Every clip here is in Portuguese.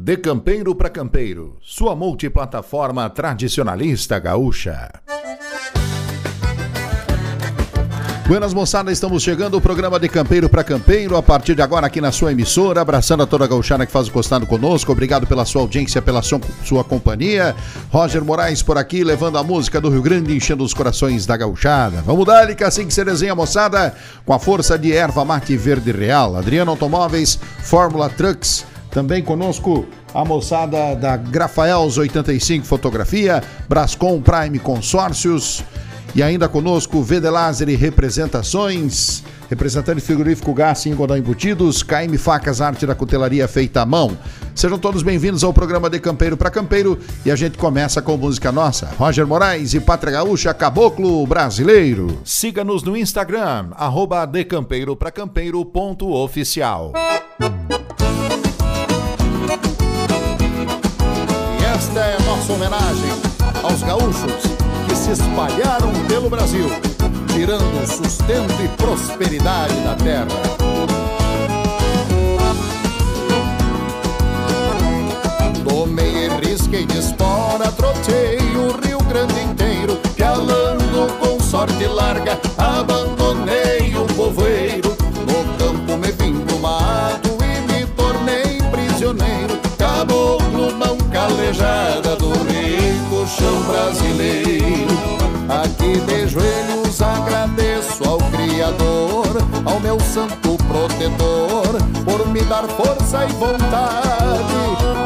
De Campeiro para Campeiro, sua multiplataforma tradicionalista gaúcha. Buenas moçada, estamos chegando o programa de Campeiro para Campeiro, a partir de agora aqui na sua emissora, abraçando a toda a gauchana que faz o costado conosco, obrigado pela sua audiência, pela sua, sua companhia. Roger Moraes por aqui, levando a música do Rio Grande, enchendo os corações da gauchada. Vamos dar, que assim que se desenha, moçada, com a força de erva mate verde real. Adriano Automóveis, Fórmula Trucks, também conosco a moçada da Grafaels 85 Fotografia, Brascom Prime Consórcios, e ainda conosco, e Representações, representante frigorífico Gás e Godão Embutidos, KM Facas, arte da cutelaria feita à mão. Sejam todos bem-vindos ao programa De Campeiro para Campeiro e a gente começa com música nossa. Roger Moraes e Pátria Gaúcha, Caboclo Brasileiro. Siga-nos no Instagram, arroba Campeiro para Campeiro ponto oficial. Nossa homenagem aos gaúchos que se espalharam pelo Brasil, tirando sustento e prosperidade da terra. Tomei e risquei de espora, trotei o Rio Grande inteiro, pialando com sorte larga, abandonei santo protetor, por me dar força e vontade.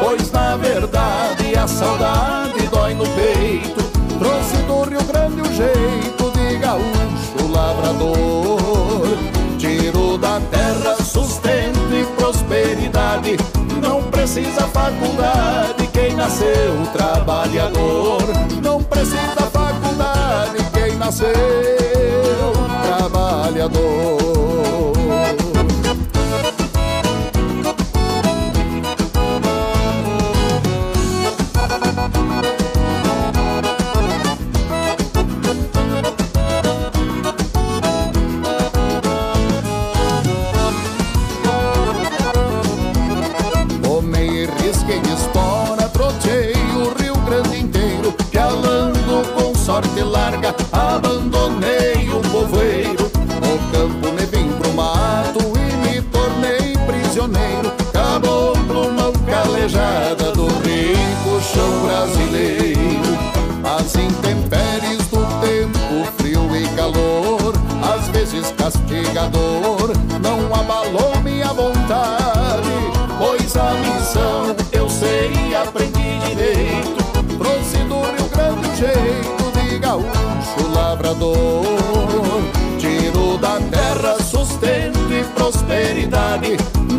Pois na verdade a saudade dói no peito. Trouxe do Rio Grande o jeito de gaúcho lavrador. Tiro da terra sustento e prosperidade. Não precisa faculdade quem nasceu trabalhador. Não precisa faculdade quem nasceu trabalhador. Sorte larga, abandonei o povoeiro. No campo me vim pro mato e me tornei prisioneiro, caboclo mão calejada do rico chão brasileiro.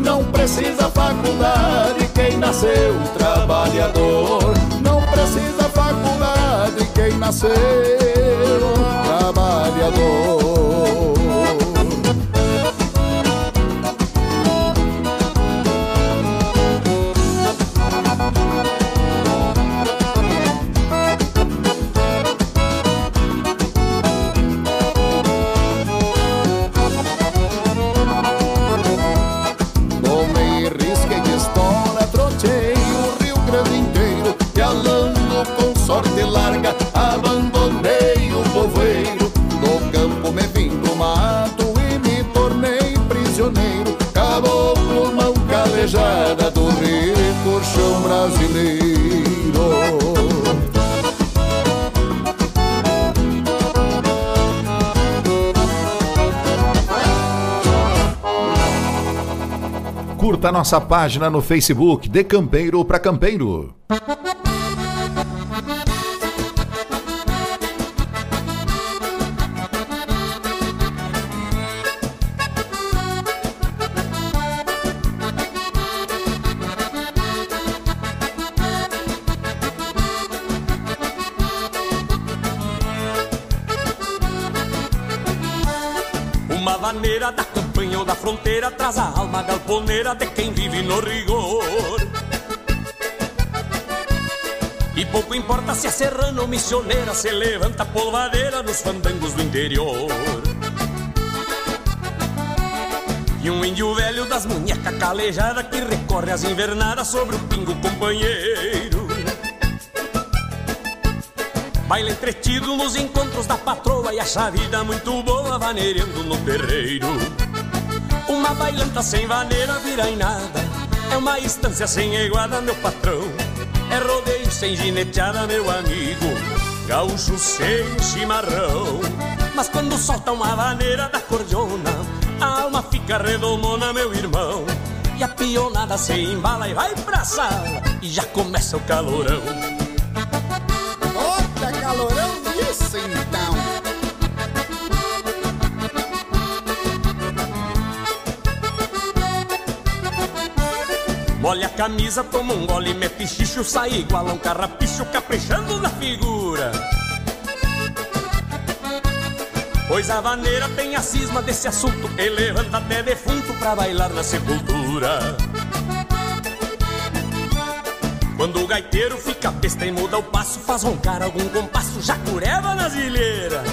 Não precisa faculdade quem nasceu trabalhador. Não precisa faculdade quem nasceu trabalhador. Curta nossa página no Facebook, De Campeiro para Campeiro. Uma vaneira da campanha ou da fronteira traz a alma galponeira de quem vive no rigor. E pouco importa se é serrano ou missioneira, se levanta polvadeira nos fandangos do interior. E um índio velho das munhecas calejadas que recorre às invernadas sobre o pingo companheiro. Baile entretido nos encontros da patroa e acha a vida muito boa vaneirando no terreiro. Uma bailanta sem vaneira vira em nada, é uma estância sem iguada, meu patrão. É rodeio sem gineteada, meu amigo, gaúcho sem chimarrão. Mas quando solta uma vaneira da cordiona, a alma fica redomona, meu irmão. E a pionada se embala e vai pra sala, e já começa o calorão. Outra calorão disso então. Molha a camisa, toma um gole, mete xixo, sai igual a um carrapicho, caprichando na figura. Pois a vaneira tem a cisma desse assunto, e levanta até defunto pra bailar na sepultura. Quando o gaiteiro fica besta e muda o passo, faz roncar algum compasso, já cureva nas ilheiras.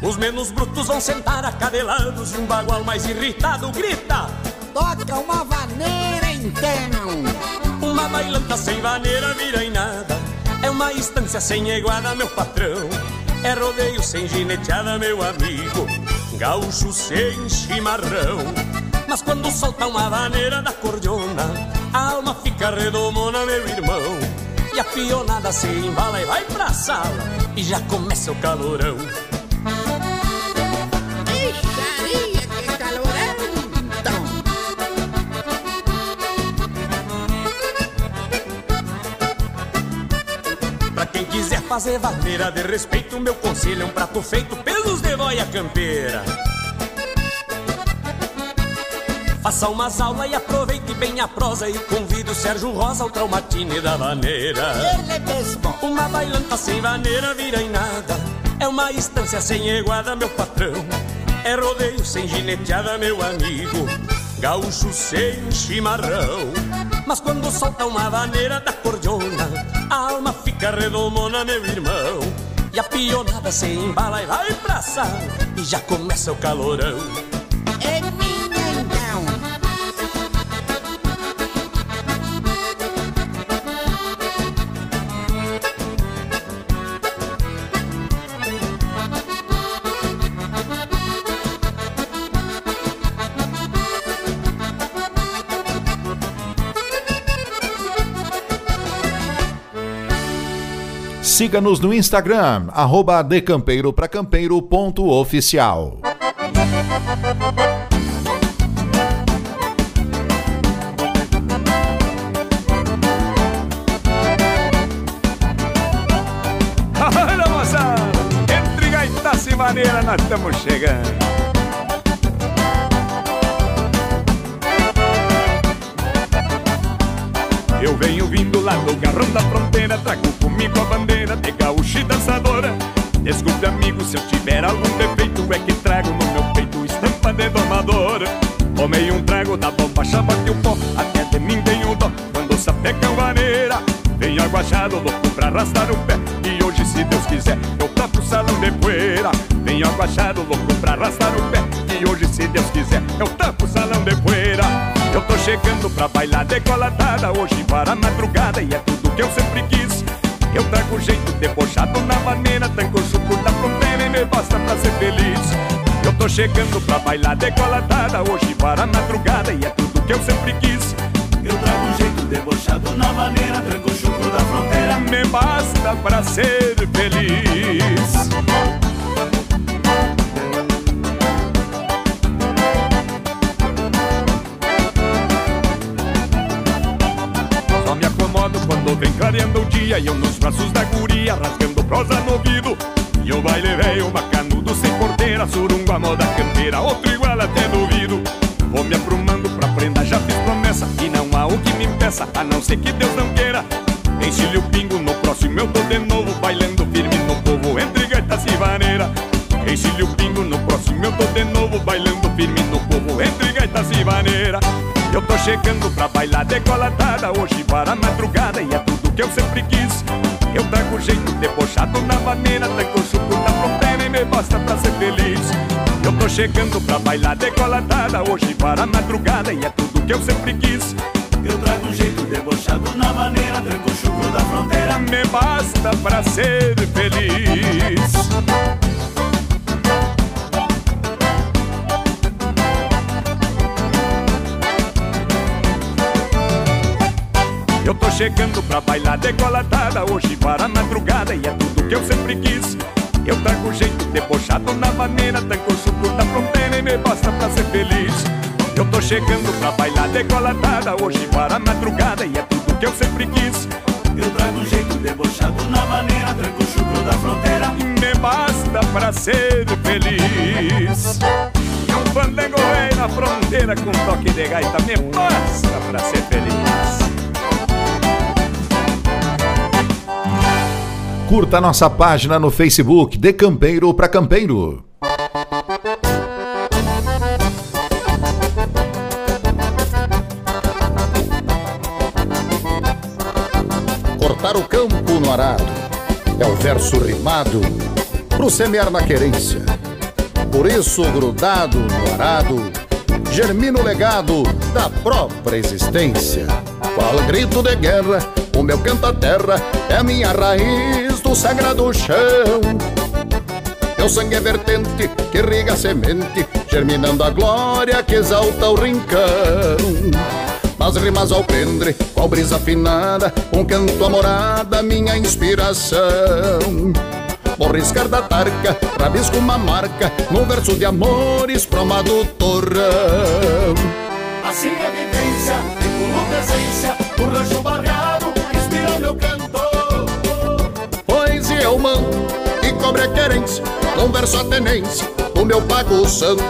Os menos brutos vão sentar acadelados e um bagual mais irritado grita: Toca uma vaneira então. Uma bailanta sem vaneira vira em nada. É uma estância sem iguada, meu patrão. É rodeio sem gineteada, meu amigo. Gaúcho sem chimarrão. Mas quando solta uma vaneira da cordiona, a alma fica redomona, meu irmão. E a pionada se embala e vai pra sala. E já começa o calorão. Fazer vaneira de respeito, meu conselho é um prato feito pelos de boia campeira. Faça umas aulas e aproveite bem a prosa e convide o Sérgio Rosa ao traumatine da vaneira. Ele mesmo. Uma bailanta sem vaneira vira em nada. É uma estância sem iguada, meu patrão. É rodeio sem gineteada, meu amigo. Gaúcho sem chimarrão. Mas quando solta uma vaneira da cordiona, a fica redomona, meu irmão. E a pionada se embala e vai pra sala. E já começa o calorão. É Siga-nos no Instagram, arroba decampeiro pra campeiro ponto oficial. Olha moçada, entre gaitaça e maneira nós estamos chegando. Eu venho vindo lá do garrão da fronteira, trago comigo a bandeira de gaúcho e dançadora. Desculpe amigo se eu tiver algum defeito, é que trago no meu peito estampa de domadora. Tomei um trago da bomba, chama que o pó, até de mim tenho dó, quando a vaneira. Venho aguachado, louco pra arrastar o pé, e hoje se Deus quiser, eu toco o salão de poeira. Venho aguachado, louco pra arrastar o pé, e hoje se Deus quiser, eu toco o salão de poeira. Eu tô chegando pra bailar decolatada Hoje para a madrugada e é tudo que eu sempre quis Eu trago jeito debochado na maneira o chuco da fronteira e me basta pra ser feliz Eu tô chegando pra bailar decolatada Hoje para a madrugada e é tudo que eu sempre quis Eu trago jeito debochado na maneira, tranco o chucro da fronteira. Me basta pra ser feliz quando vem clareando o dia E eu nos braços da guria, rasgando prosa no ouvido. E o baile veio bacanudo sem porteira Surungo a moda campeira, outro igual até duvido. Vou me aprumando pra prenda, já fiz promessa E não há o que me impeça, a não ser que Deus não queira. Encilhe o pingo, no próximo eu tô de novo Bailando firme no povo, entre gaitas e vaneira. Encilhe o pingo, no próximo eu tô de novo Bailando firme no povo, entre gaitas e vaneira Eu tô chegando pra bailar decolatada Hoje para a madrugada e é tudo que eu sempre quis. Eu trago jeito debochado na maneira Tranco o chuco da fronteira e me basta pra ser feliz. Eu tô chegando pra bailar decolatada Hoje para a madrugada e é tudo que eu sempre quis. Eu trago um jeito debochado na maneira Tranco o chucro da fronteira Me basta pra ser feliz Eu tô chegando pra bailar decolatada Hoje para a madrugada e é tudo que eu sempre quis. Eu trago jeito debochado na maneira Tanco o chucro da fronteira e me basta pra ser feliz. Eu tô chegando pra bailar decolatada Hoje para a madrugada e é tudo que eu sempre quis. Eu trago jeito debochado na maneira Tranco o chucro da fronteira Me basta pra ser feliz. E um rei na fronteira Com toque de gaita Me basta pra ser feliz Curta nossa página no Facebook, De Campeiro para Campeiro. Cortar o campo no arado é o verso rimado pro semear na querência. Por isso, grudado no arado, germina o legado da própria existência. Qual grito de guerra, o meu canta-terra é a minha raiz do sagrado chão. Meu sangue é vertente que irriga a semente, germinando a glória que exalta o rincão. Nas rimas ao prendre, qual brisa afinada, um canto amorada, minha inspiração. Vou riscar da tarca, rabisco uma marca, num verso de amores proma do torrão. Assim é vivência, tripulo presença O rancho barreado e cobre a querência, num verso a tenência, do meu pago santo.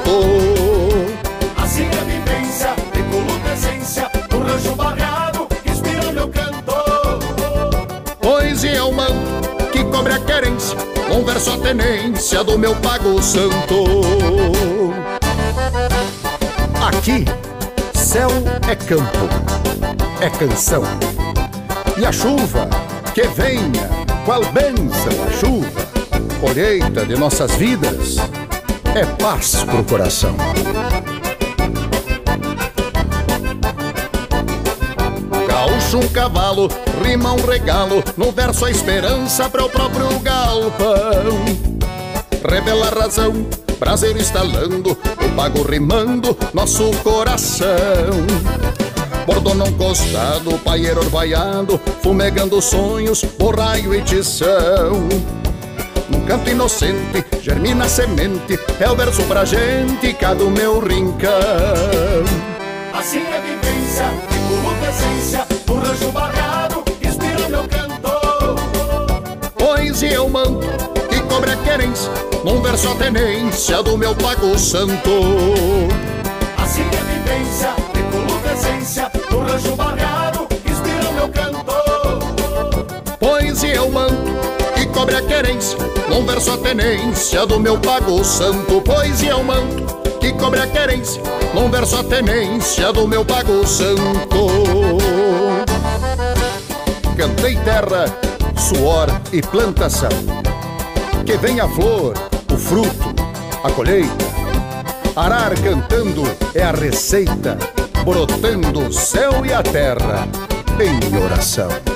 Assim é a vivência, tripulo presença O rancho barreado inspira meu canto Poesia eu mando que cobre a querência, num verso a tenência, do meu pago santo. Aqui, céu é campo, é canção. E a chuva, que venha, qual bênção a chuva, colheita de nossas vidas, é paz pro coração. Gaúcho um cavalo, rima um regalo, no verso a esperança para o próprio galpão. Revela a razão, prazer instalando, o pago rimando, nosso coração. Bordono encostado, paieiro orvaiado, fumegando sonhos, borraio e tição. Num canto inocente, germina a semente, é o verso pra gente, cada o meu rincão. Assim é vivência, tripulo presença O rancho barreado inspira meu canto Poesia eu mando e cobre a querência, num verso a tenência do meu pago santo. Assim é vivência, tripulo presença O rancho barreado inspira meu canto Poesia eu mando e cobre a querência, num verso a tenência do meu pago santo. Poesia eu mando que cobre a querência, num verso a tenência do meu pago santo. Cantei terra, suor e plantação. Que venha a flor, o fruto, a colheita. Arar cantando é a receita, brotando o céu e a terra em oração.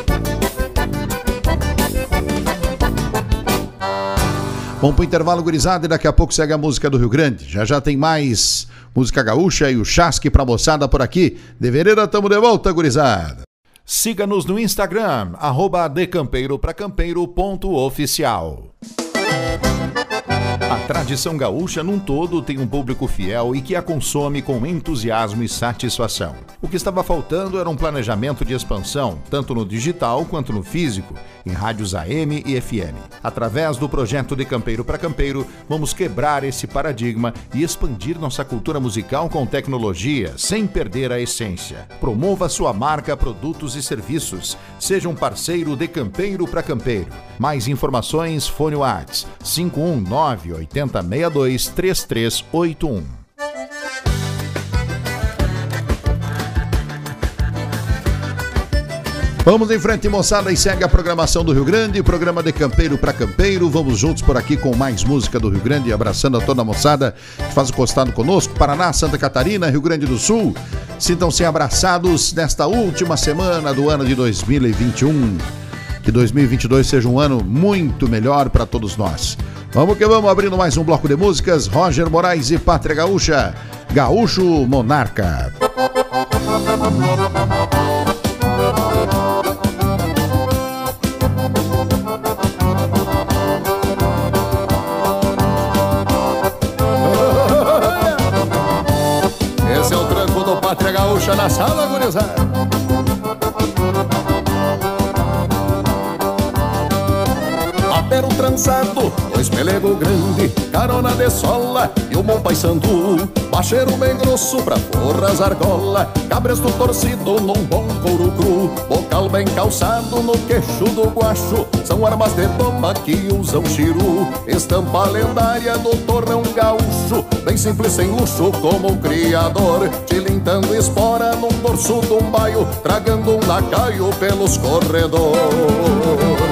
Vamos pro intervalo gurizada e daqui a pouco segue a música do Rio Grande. Já já tem mais música gaúcha e o chasque pra moçada por aqui. De tamo de volta, gurizada. Siga-nos no Instagram, arroba decampeiro.campeiro.oficial. A tradição gaúcha num todo tem um público fiel e que a consome com entusiasmo e satisfação. O que estava faltando era um planejamento de expansão, tanto no digital quanto no físico, em rádios AM e FM. Através do projeto de Campeiro para Campeiro, vamos quebrar esse paradigma e expandir nossa cultura musical com tecnologia, sem perder a essência. Promova sua marca, produtos e serviços. Seja um parceiro de Campeiro para Campeiro. Mais informações, fone Whats 519 8062 3381. Vamos em frente, moçada, e segue a programação do Rio Grande, programa de campeiro para campeiro. Vamos juntos por aqui com mais música do Rio Grande, abraçando a toda a moçada que faz o costado conosco. Paraná, Santa Catarina, Rio Grande do Sul. Sintam-se abraçados nesta última semana do ano de 2021. Que 2022 seja um ano muito melhor para todos nós. Vamos que vamos, abrindo mais um bloco de músicas. Roger Moraes e Pátria Gaúcha. Gaúcho Monarca. Esse é o tranco do Pátria Gaúcha na sala, gurizada. Apero trançado, dois pelego grande, carona de sola e o bom pai sandu. Bacheiro bem grosso pra forras argola, cabresto torcido num bom couro cru. Bocal bem calçado no queixo do guacho, são armas de toma que usam chiru. Estampa lendária do torrão gaúcho, bem simples sem luxo como o criador. Tilintando espora num dorso um baio, tragando um lacaio pelos corredores.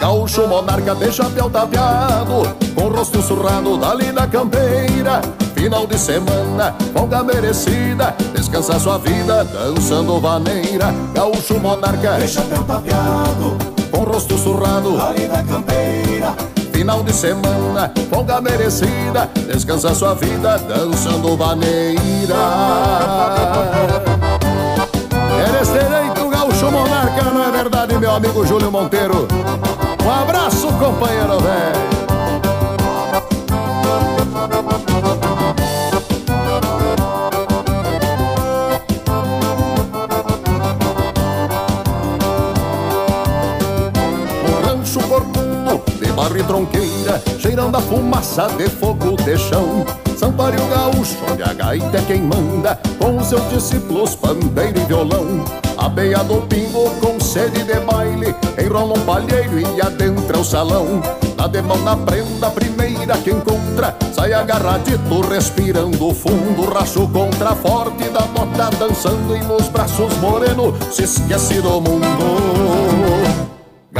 Gaúcho monarca de chapéu tapeado Com rosto surrado dali da campeira. Final de semana, folga merecida Descansa sua vida dançando vaneira. Gaúcho monarca de chapéu tapeado Com rosto surrado dali da campeira. Final de semana, folga merecida Descansa sua vida dançando vaneira. Eres direito, gaúcho monarca, não é verdade, meu amigo Júlio Monteiro? Um abraço, companheiro velho. Um rancho corcudo de barro e tronqueira, cheirando a fumaça de fogo de chão. Santuário gaúcho, onde a gaita é quem manda, com seus discípulos pandeiro e violão. A beia do pingo com sede de baile, enrola um palheiro e adentra o salão. Dá de mão na prenda, primeira que encontra, sai agarradito, respirando fundo. Racho contra forte da bota, dançando e nos braços moreno, se esquece do mundo.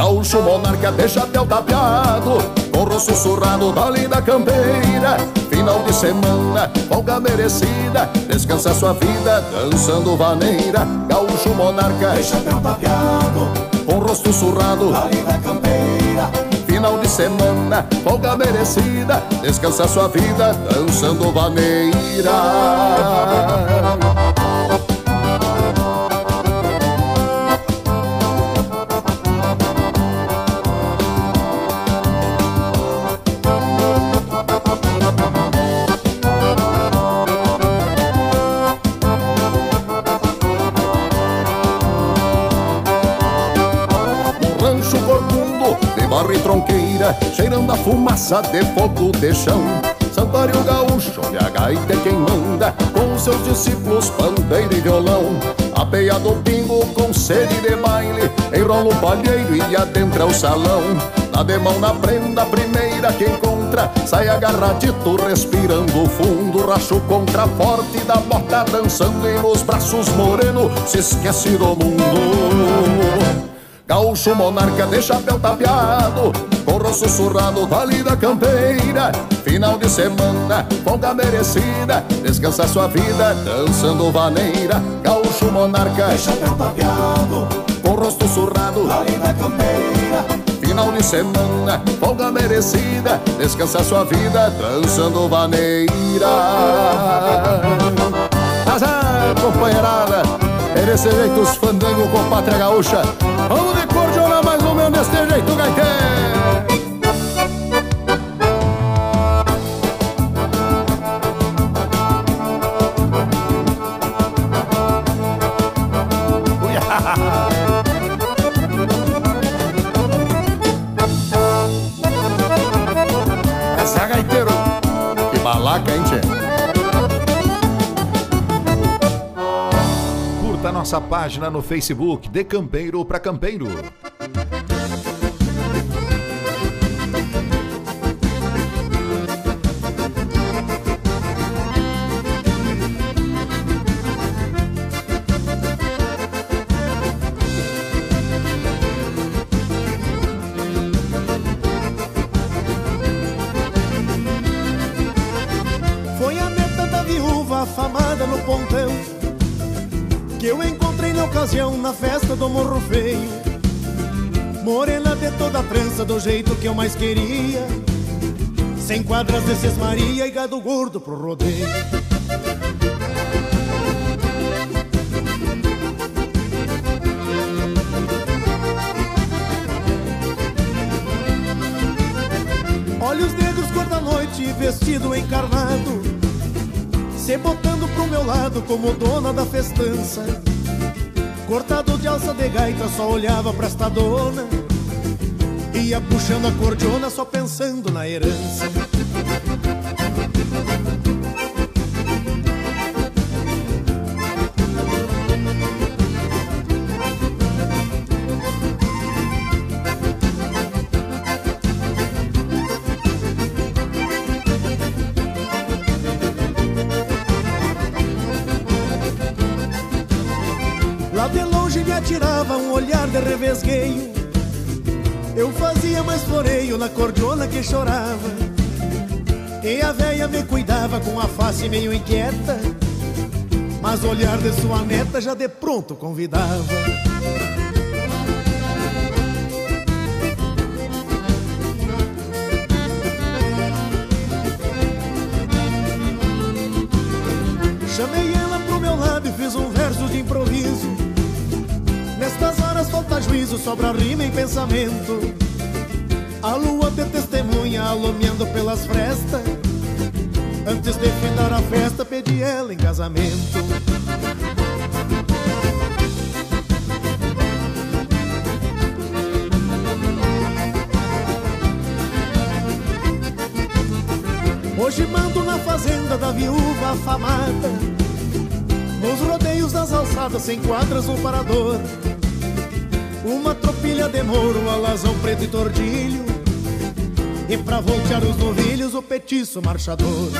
Gaúcho monarca de chapéu tapeado rosto surrado dali da campeira. Final de semana, folga merecida Descansa sua vida dançando vaneira. Gaúcho monarca de chapéu tapeado Com rosto surrado da campeira. Final de semana, folga merecida Descansa sua vida dançando vaneira Cheirando a fumaça de fogo de chão. Santuário gaúcho, onde a gaita é quem manda Com seus discípulos pandeiro e violão. A peia do pingo com sede de baile Enrola um palheiro e adentra o salão. Dá de mão na prenda, primeira que encontra Sai agarradito, respirando fundo. Racho contra forte da bota Dançando e nos braços moreno Se esquece do mundo Gaúcho monarca de chapéu tapeado Com rosto surrado dali da campeira. Final de semana, folga merecida Descansa sua vida dançando vaneira. Gaúcho monarca de chapéu tapeado Com rosto surrado da campeira. Final de semana, folga merecida Descansa sua vida dançando vaneira. Azar, companheirada desse jeito os fandango com pátria gaúcha. Vamos de cordiona mais ou menos desse jeito, gaiteiro nossa página no Facebook, De Campeiro para Campeiro. Ocasião na festa do Morro Feio. Morena de toda trança, do jeito que eu mais queria. Sem quadras de Maria e gado gordo pro rodeio. Olhos negros cor da noite, vestido encarnado Se botando pro meu lado como dona da festança Cortado de alça de gaita, só olhava pra esta dona. Ia puxando a cordiona, só pensando na herança revesgueio Eu fazia mais floreio na cordiona que chorava. E a véia me cuidava com a face meio inquieta. Mas o olhar de sua neta já de pronto convidava. Chamei ela pro meu lado e fiz um verso de improviso. Falta juízo, sobra rima em pensamento. A lua de testemunha alumiando pelas frestas. Antes de findar a festa, pedi ela em casamento. Hoje mando na fazenda da viúva afamada Nos rodeios das alçadas sem quadras no parador Uma tropilha de mouro, alazão preto e tordilho. E pra voltear os novilhos o petiço marchador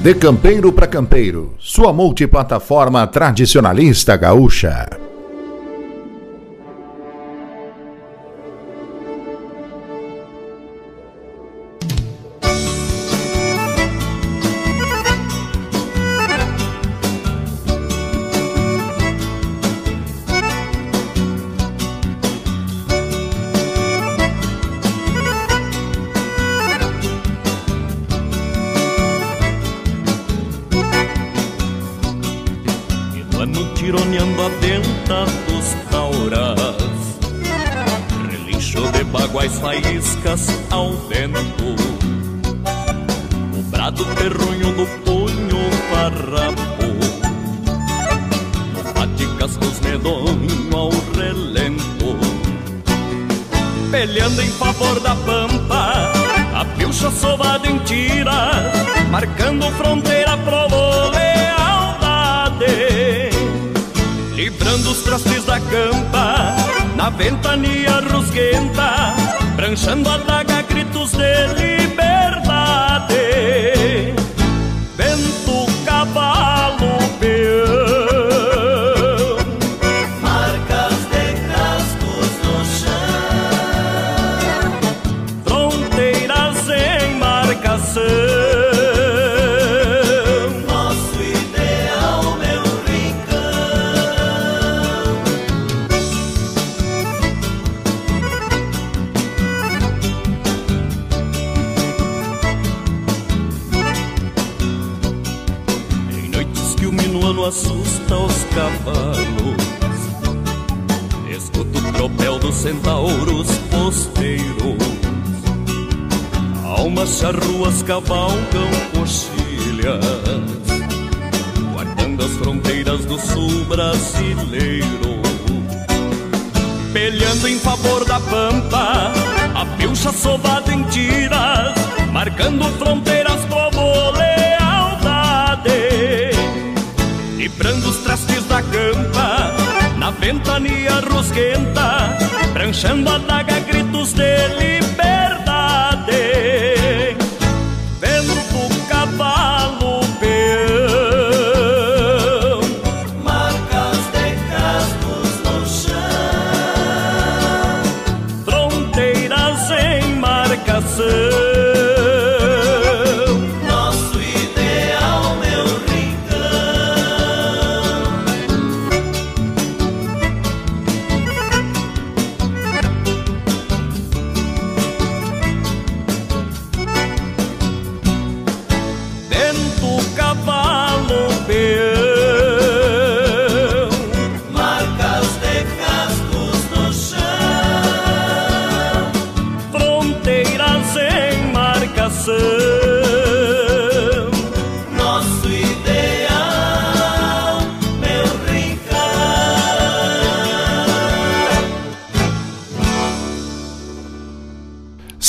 De campeiro para campeiro, sua multiplataforma tradicionalista gaúcha.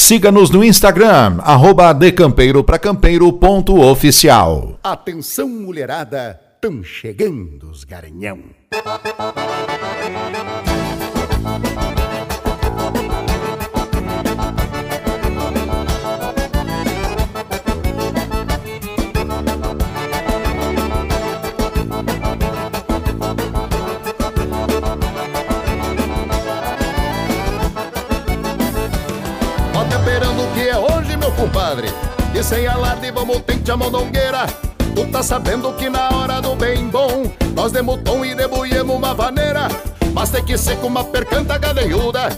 Siga-nos no Instagram, arroba decampeiro pra campeiro ponto oficial. Atenção, mulherada, tão chegando os garanhão. Compadre. E sem alarde vamos tente a mondongueira. Tu tá sabendo que na hora do bem bom, nós demos tom e debulhemos uma vaneira. Mas tem que ser com uma percanta gadeiuda.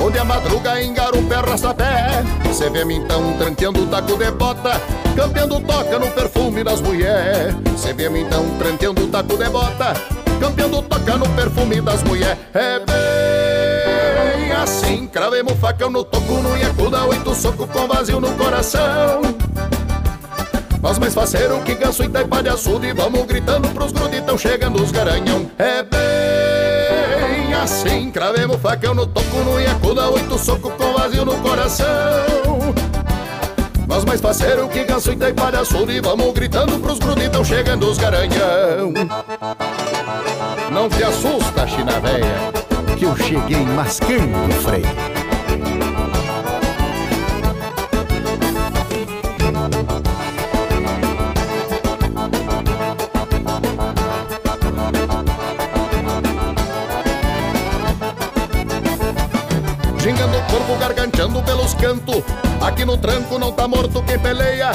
Onde a madruga engarupa arrasta pé. Cê vê me então tranqueando o taco de bota. Campeando toca no perfume das mulher. Cê vê me então tranqueando o taco de bota. Campeando toca no perfume das mulher. É bem assim, cravemos facão no toco, no iacuda, oito soco com vazio no coração. Nós mais faceiro que ganso e taipa de açude E vamos gritando pros gruditão chegando os garanhão. É bem assim Cravemos facão no toco, no iacuda Oito soco com vazio no coração. Nós mais faceiro que ganso e taipa de açude E vamos gritando pros gruditão chegando os garanhão. Não te assusta, china véia Que eu cheguei mascando o freio. Gingando o corpo, garganteando pelos cantos Aqui no tranco não tá morto quem peleia.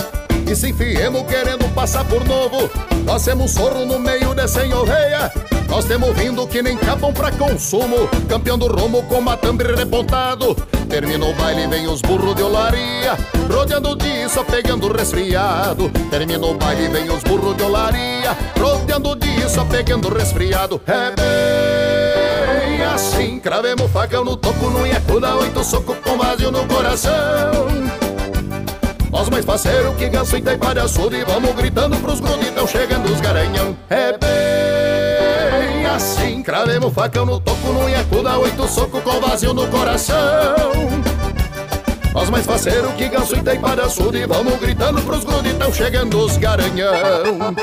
E se enfiemos querendo passar por novo Nós temos sorro no meio de sem oveia Nós temos vindo que nem capam pra consumo Campeão do rumo com matambre repontado. Termina o baile, vem os burros de olaria Rodeando de só pegando resfriado. Termina o baile, vem os burros de olaria Rodeando de só pegando resfriado. É bem assim Cravemos facão no toco, no iacuda Oito soco com vazio no coração. Nós mais parceiro que ganso e taipa de açude Vamos gritando pros gruditão chegando os garanhão. É bem assim. Cravemos facão no toco, no iacuda Oito soco com vazio no coração. Nós mais faceiro que ganso e taipa de açude Vamos gritando pros gruditão chegando os garanhão.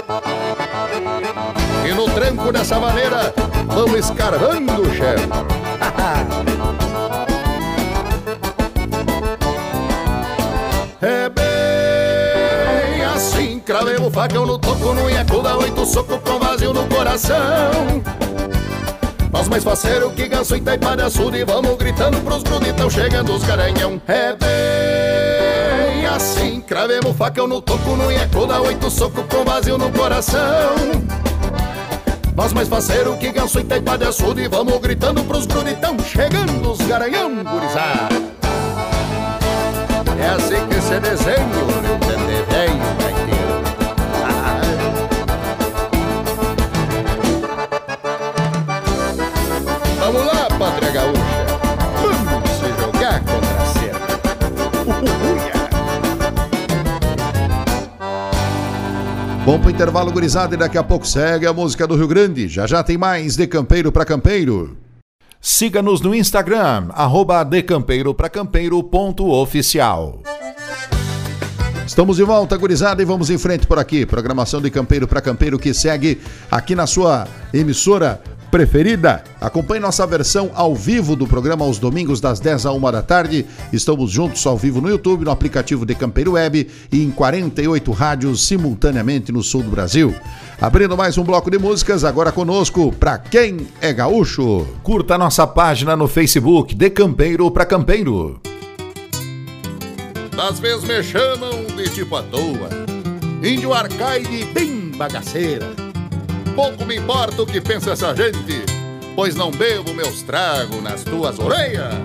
E no tranco dessa maneira Vamos escarvando o assim Cravemos o facão no toco No iacuda, oito soco com vazio no coração. Nós mais faceiro que ganso e taipa de açude Vamos gritando pros gruditão chegando os garanhão. É bem assim Cravemos facão no toco, no iacuda Oito soco com vazio no coração. Nós mais faceiro que ganso e taipa de açude Vamos gritando pros gruditão chegando os garanhão gurizada. É assim que se desenha o Bom pro intervalo gurizada e daqui a pouco segue a música do Rio Grande. Já já tem mais de campeiro pra campeiro. Siga-nos no Instagram, arroba. Estamos de volta, gurizada, e vamos em frente por aqui. Programação de Campeiro para Campeiro que segue aqui na sua emissora preferida. Acompanhe nossa versão ao vivo do programa aos domingos das 10 a 1 da tarde. Estamos juntos ao vivo no YouTube, no aplicativo de Campeiro Web e em 48 rádios simultaneamente no sul do Brasil. Abrindo mais um bloco de músicas, agora conosco, pra quem é gaúcho. Curta nossa página no Facebook de Campeiro para Campeiro. Das vezes me chamam de tipo à toa. Índio arcaide bem bagaceira. Pouco me importa o que pensa essa gente, pois não bebo meus tragos nas tuas orelhas.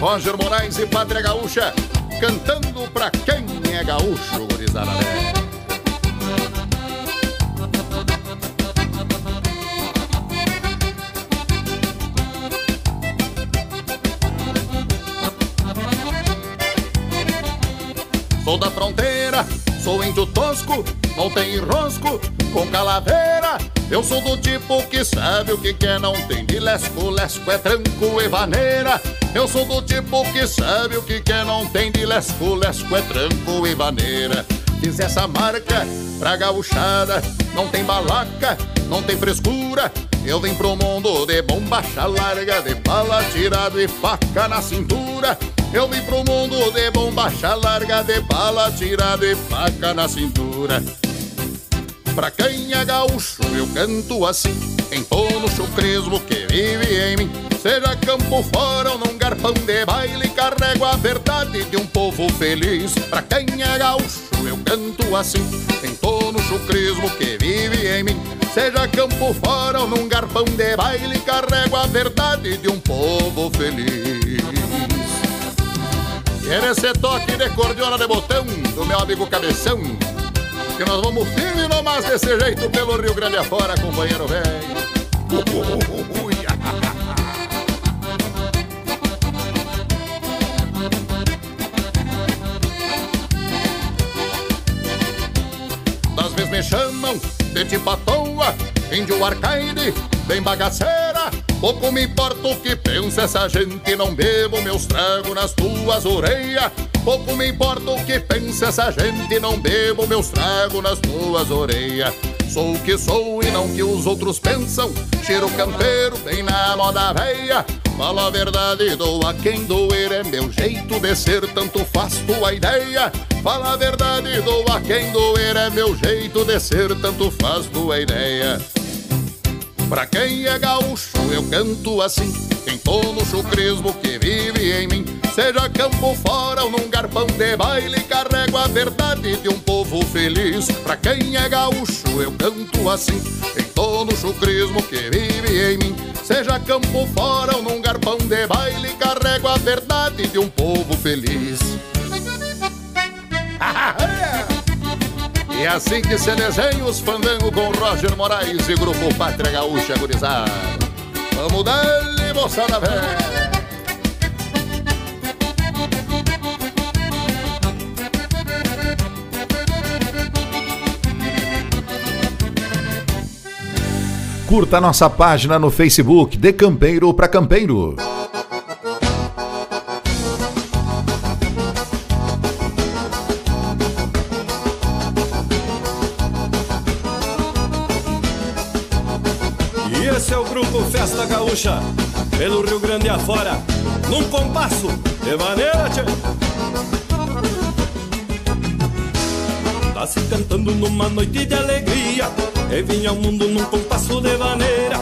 Roger Moraes e Pátria Gaúcha, cantando pra quem é gaúcho, gurizada velha. Sou da fronteira, sou índio tosco, não tem enrosco, com calaveira. Eu sou do tipo que sabe o que quer, não tem de lesco, lesco é tranco e vaneira. Eu sou do tipo que sabe o que quer, não tem de lesco, lesco é tranco e vaneira. Fiz essa marca pra gauchada, não tem balaca, não tem frescura. Eu vim pro mundo de bombacha larga, de bala tirado e faca na cintura. Eu vim pro mundo de bombacha larga, de bala tirado e faca na cintura. Pra quem é gaúcho, eu canto assim, em todo chucrismo que vive em mim. Seja campo fora ou num garpão de baile, carrego a verdade de um povo feliz. Pra quem é gaúcho, eu canto assim, em todo chucrismo que vive em mim. Seja campo fora ou num garpão de baile, carrego a verdade de um povo feliz. E esse toque de cordiona de botão do meu amigo Cabeção, que nós vamos firme nomás desse jeito pelo Rio Grande afora, companheiro velho. Das vezes me chamam de tipo à toa, índio arcaide, bem bagaceira. Pouco me importa o que pensa essa gente, não bebo meus tragos nas tuas orelhas. Pouco me importa o que pensa essa gente, não bebo meus tragos nas tuas orelhas. Sou o que sou e não que os outros pensam. Cheiro campeiro, bem na moda véia. Fala a verdade, dou a quem doer, é meu jeito de ser, tanto faz tua ideia. Fala a verdade, dou a quem doer, é meu jeito de ser, tanto faz tua ideia. Pra quem é gaúcho, eu canto assim, em todo chucrismo que vive em mim. Seja campo fora ou num garpão de baile, carrego a verdade de um povo feliz. Pra quem é gaúcho, eu canto assim, em todo chucrismo que vive em mim. Seja campo fora ou num garpão de baile, carrego a verdade de um povo feliz. E assim que se desenha os fandango com Roger Moraes e Grupo Pátria Gaúcha Gurizada. Vamos dar-lhe, moçada velha. Curta nossa página no Facebook, De Campeiro para Campeiro. Esse o grupo Festa Gaúcha, pelo Rio Grande afora, num compasso de maneira, tchê. Tá se cantando numa noite de alegria, e vinha ao mundo num compasso de maneira.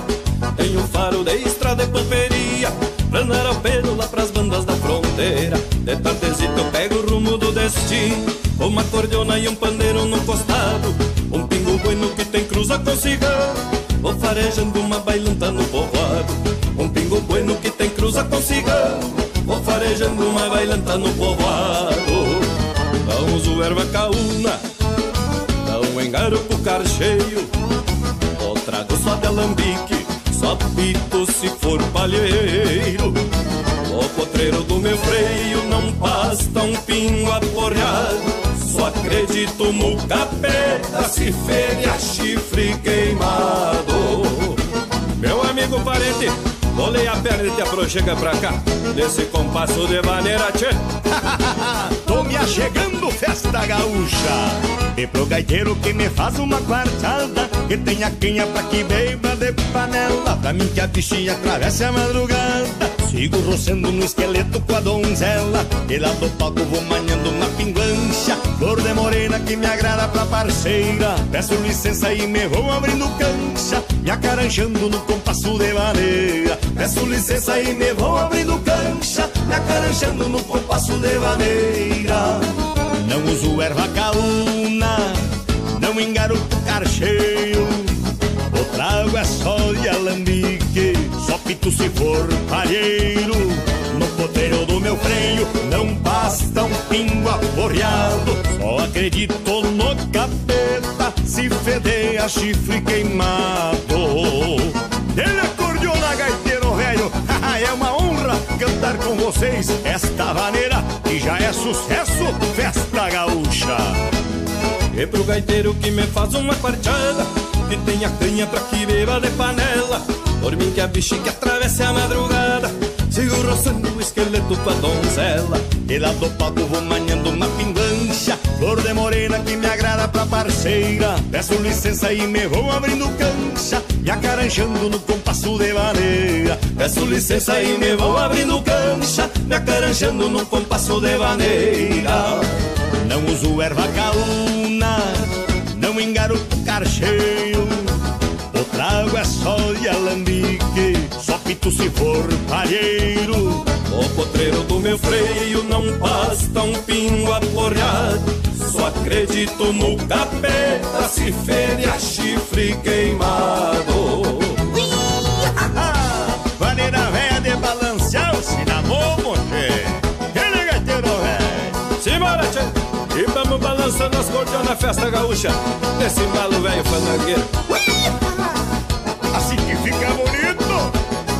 Tem um faro de estrada e pamperia, andar ao pelo lá pras bandas da fronteira. De tardezito eu pego o rumo do destino, uma cordiona e um pandeiro no costado, um pingo bueno que tem cruza com cigarro. Vou farejando uma bailanta no povoado. Um pingo bueno que tem cruza com cigarro Vou farejando uma bailanta no povoado. Dá um zuerva caúna Dá um engaro pro car cheio. Ou trago só de alambique Só pito se for palheiro. O potreiro do meu freio Não basta um pingo aporreado só acredito no capeta se feria chifre queimado. Meu amigo parente, bolei a perna e te aproxega pra cá. Nesse compasso de maneira, tchê. Tô me achegando, festa gaúcha. E pro gaiteiro que me faz uma quartada. Que tenha quenha pra que beba de panela. Pra mim que a bichinha atravesse a madrugada. Sigo roçando no esqueleto com a donzela. E lá do palco vou manhando uma pinguancha. Flor de morena que me agrada pra parceira. Peço licença e me vou abrindo cancha. Me acaranjando no compasso de maneira. Peço licença e me vou abrindo cancha. Me acaranjando no compasso de maneira. Não uso erva caúna. Não engaroto carcheio. O trago é só de alambique, só pito se for palheiro. No poteiro do meu freio não basta um pingo aporreado. Só acredito no capeta se feder a chifre queimado. Ele acordeou na gaiteiro velho, é uma honra cantar com vocês esta maneira que já é sucesso, festa gaúcha. E pro gaiteiro que me faz uma quarteada Que tenha canha pra que beba de panela Por mim que a que atravesse a madrugada Sigo roçando o esqueleto pra donzela. E lá do palco vou manhando uma pingancha Flor de morena que me agrada pra parceira. Peço licença e me vou abrindo cancha Me acaranjando no compasso de maneira Peço licença e me vou abrindo cancha Me acaranjando no compasso de maneira Não uso erva caúna Não engaro carcheio O trago é só de alambique Só pito se for palheiro. O potreiro do meu freio não basta um pingo aporreado Só acredito no capeta se feria chifre queimado. Maneira velha de balancear o cinamon, moche. Ele gaiteiro velho Simbora, tchê! E vamos balançando as cordas na festa gaúcha. Nesse embalo velho fandangueiro. Assim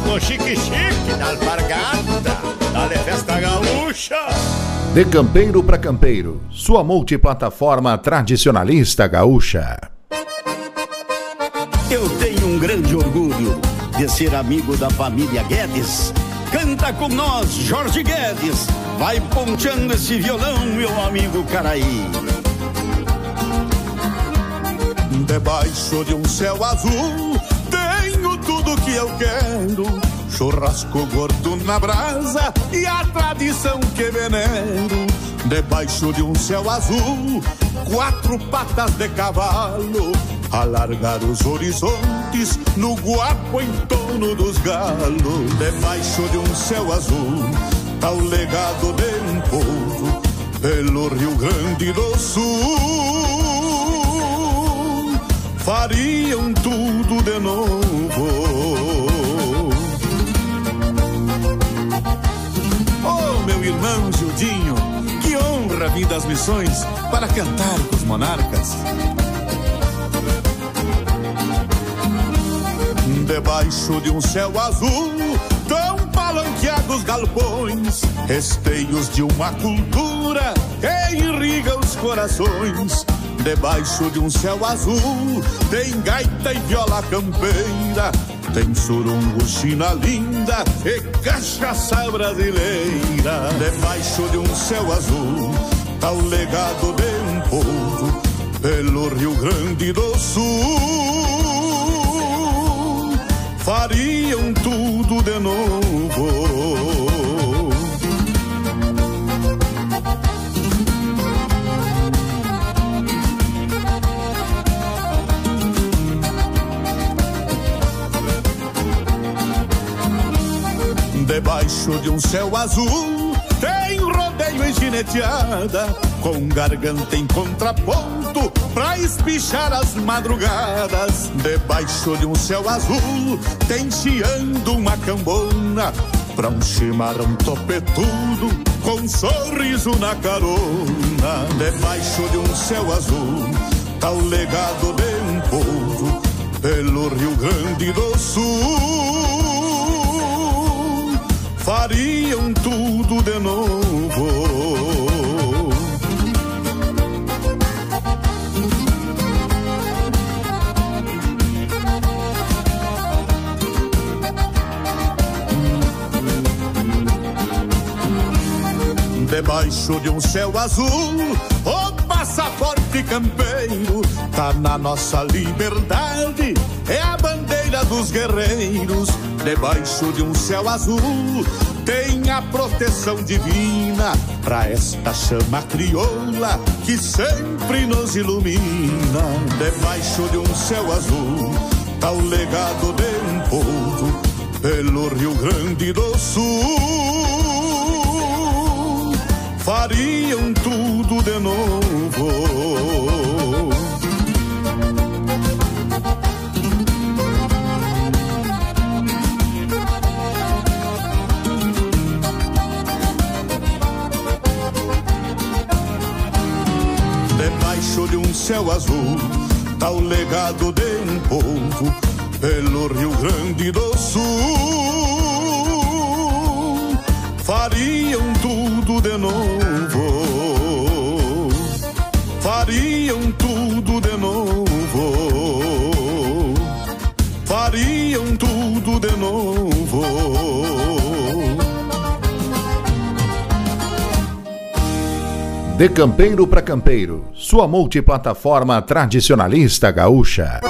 No chique-chique da alpargata Da festa gaúcha De campeiro para campeiro, sua multiplataforma tradicionalista gaúcha. Eu tenho um grande orgulho de ser amigo da família Guedes. Canta com nós, Jorge Guedes. Vai ponteando esse violão, meu amigo Caraí. Debaixo de um céu azul, tudo que eu quero. Churrasco gordo na brasa e a tradição que venero. Debaixo de um céu azul, quatro patas de cavalo. Alargar os horizontes no guapo em torno dos galos. Debaixo de um céu azul, tá o legado de um povo pelo Rio Grande do Sul fariam tudo de novo. Irmão Gildinho, que honra vir das missões para cantar com os monarcas. Debaixo de um céu azul, tão palanqueados galpões, esteios de uma cultura que irriga os corações. Debaixo de um céu azul, tem gaita e viola campeira, tem surungo, china linda e cachaça brasileira. Debaixo de um céu azul, tá o legado de um povo pelo Rio Grande do Sul. Fariam tudo de novo. Debaixo de um céu azul tem rodeio e gineteada Com garganta em contraponto pra espichar as madrugadas. Debaixo de um céu azul tem chiando uma cambona Pra um chimarrão topetudo com um sorriso na carona. Debaixo de um céu azul tá o legado de um povo Pelo Rio Grande do Sul fariam tudo de novo. Debaixo de um céu azul, passaporte campeiro tá na nossa liberdade, é a bandeira dos guerreiros. Debaixo de um céu azul, tem a proteção divina pra esta chama crioula que sempre nos ilumina. Debaixo de um céu azul, tá o legado de um povo pelo Rio Grande do Sul fariam tudo de novo. Debaixo de um céu azul, tá o legado de um povo pelo Rio Grande do Sul fariam tudo de novo. Fariam tudo de novo. Fariam tudo de novo. De campeiro para campeiro, sua multiplataforma tradicionalista gaúcha.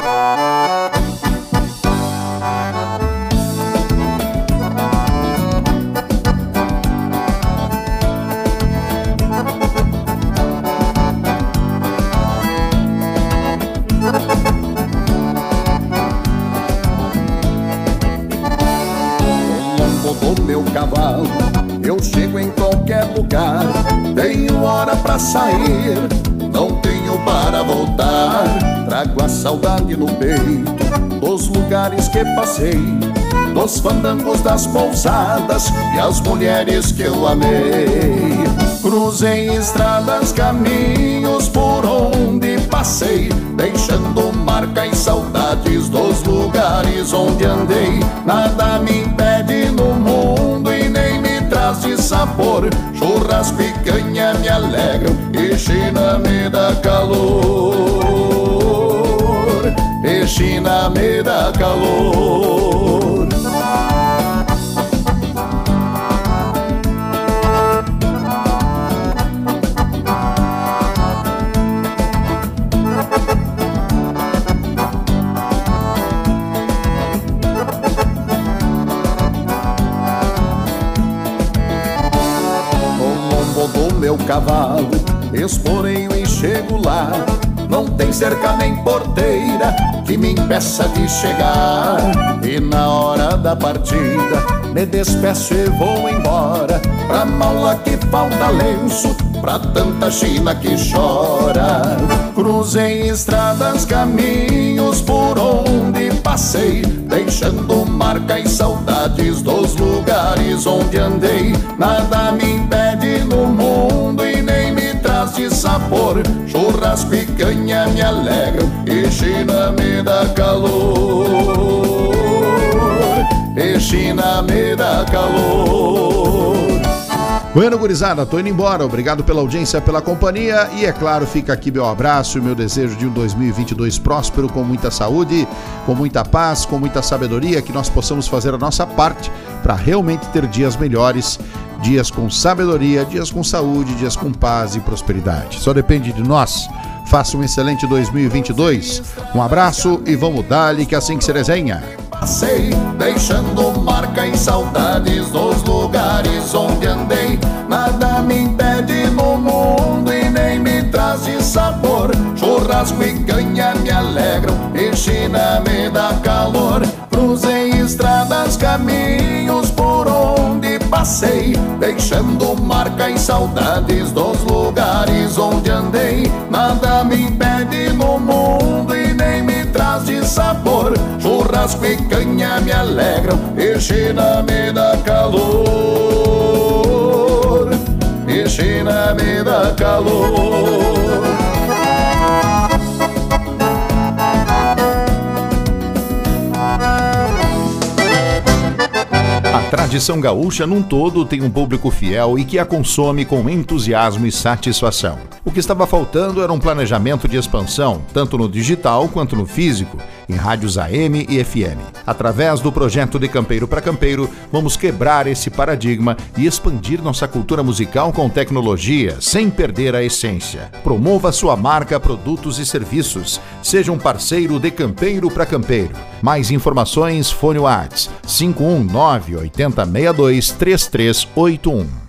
Passei, dos fandangos das pousadas e as mulheres que eu amei. Cruzei estradas, caminhos por onde passei, deixando marca e saudades dos lugares onde andei. Nada me impede no mundo e nem me traz de sabor. Churras, picanha me alegram e China me dá calor. China me dá calor. Meu cavalo, esporeio e chego lá. Não tem cerca nem porteira que me impeça de chegar. E na hora da partida, me despeço e vou embora. Pra mala que falta lenço, pra tanta China que chora. Cruzei estradas, caminhos por onde passei, deixando marca e saudades dos lugares onde andei. Nada me impede no mundo e nem me traz de sabor. Churras, picanha me alegram e China me dá calor. E China me dá calor. Bueno, gurizada, tô indo embora. Obrigado pela audiência, pela companhia. E é claro, fica aqui meu abraço e meu desejo de um 2022 próspero, com muita saúde, com muita paz, com muita sabedoria, que nós possamos fazer a nossa parte para realmente ter dias melhores, dias com sabedoria, dias com saúde, dias com paz e prosperidade. Só depende de nós. Faça um excelente 2022. Um abraço e vamos dar-lhe que assim que se desenha. Passei, deixando marca e saudades dos lugares onde andei. Nada me impede no mundo e nem me traz de sabor. Churrasco e canha me alegram e China me dá calor. Cruzei estradas, caminhos passei, deixando marca e saudades dos lugares onde andei. Nada me impede no mundo e nem me traz de sabor. Churrasco e canha me alegram e China me dá calor. E China me dá calor. Tradição gaúcha num todo tem um público fiel e que a consome com entusiasmo e satisfação. O que estava faltando era um planejamento de expansão, tanto no digital quanto no físico, em rádios AM e FM. Através do projeto de Campeiro para Campeiro, vamos quebrar esse paradigma e expandir nossa cultura musical com tecnologia, sem perder a essência. Promova sua marca, produtos e serviços. Seja um parceiro de Campeiro para Campeiro. Mais informações, fone Whats 519 8062 3381.